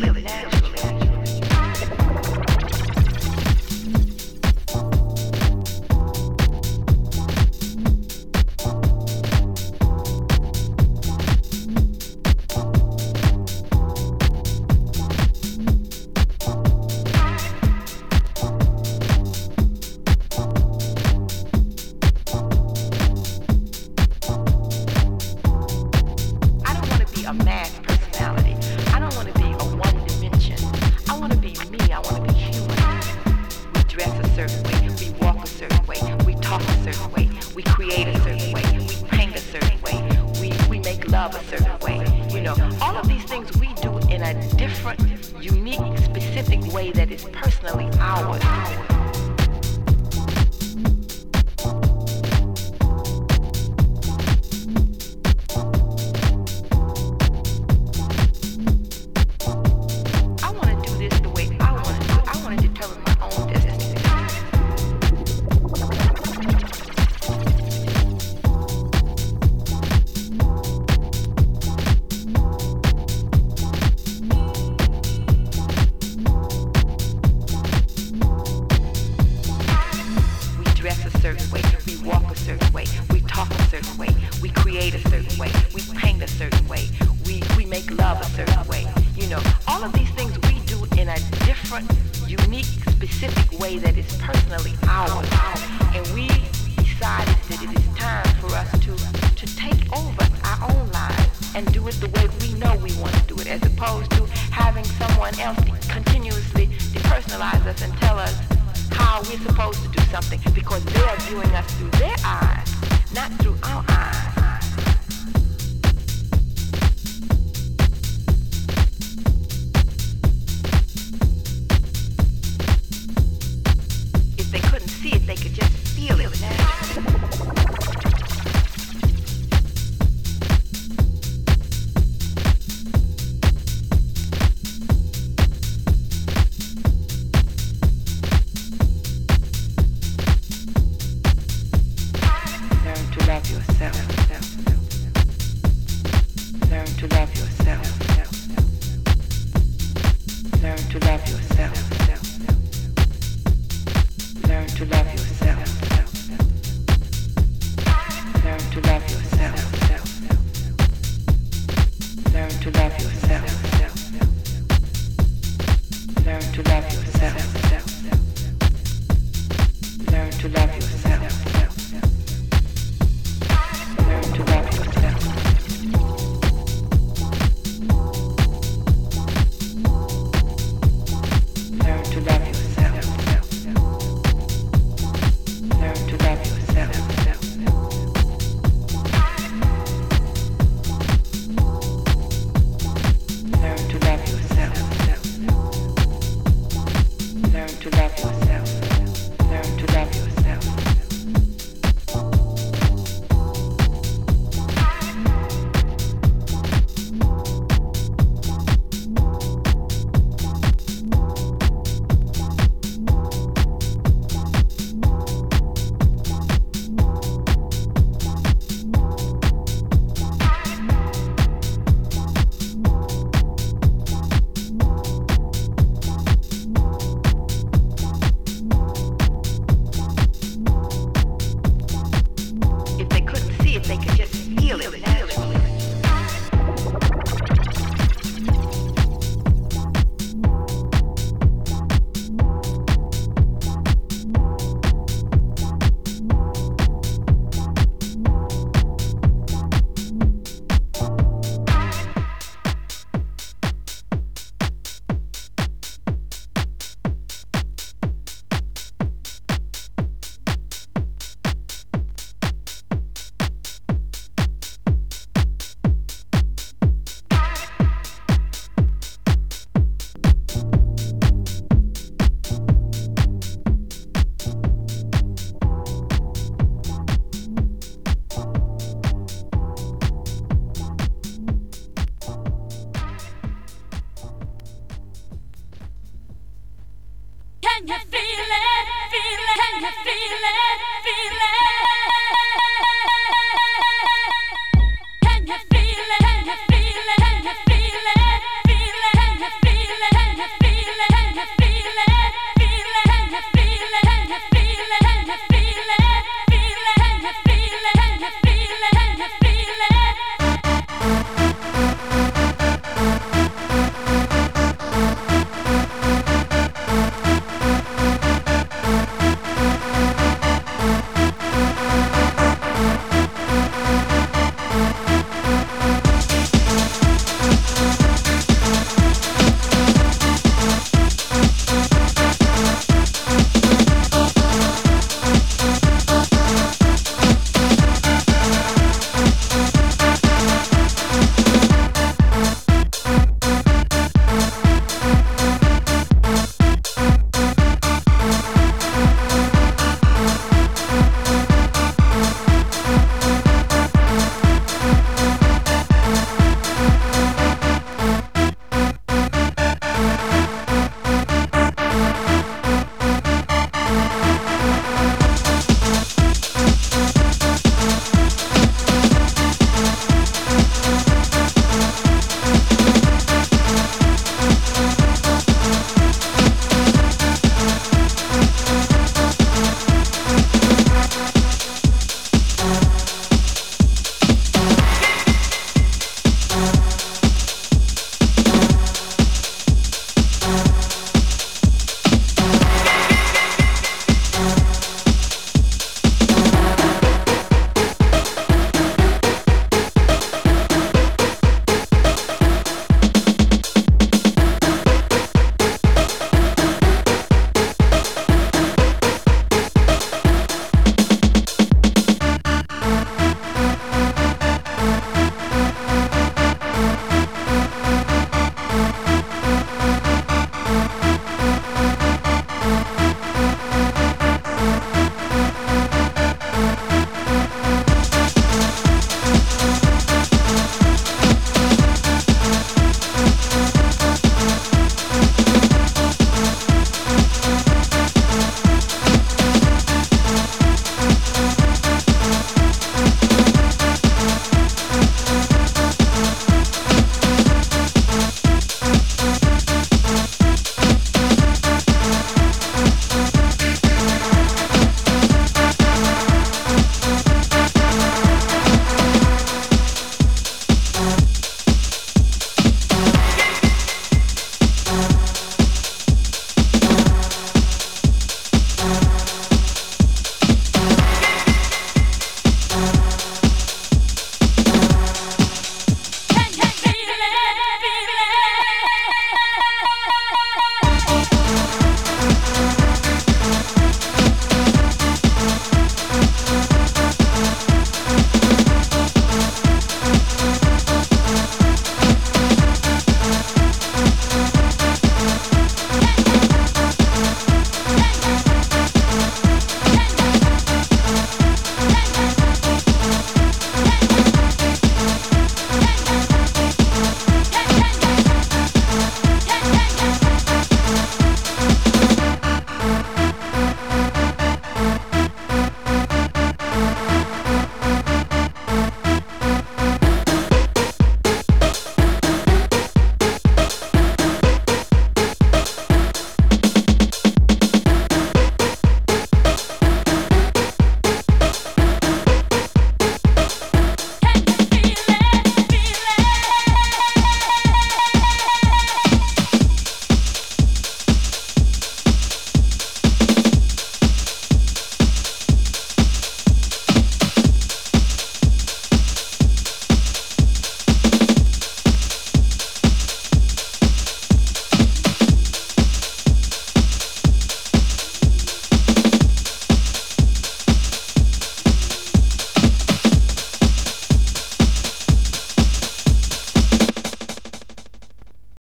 feeling.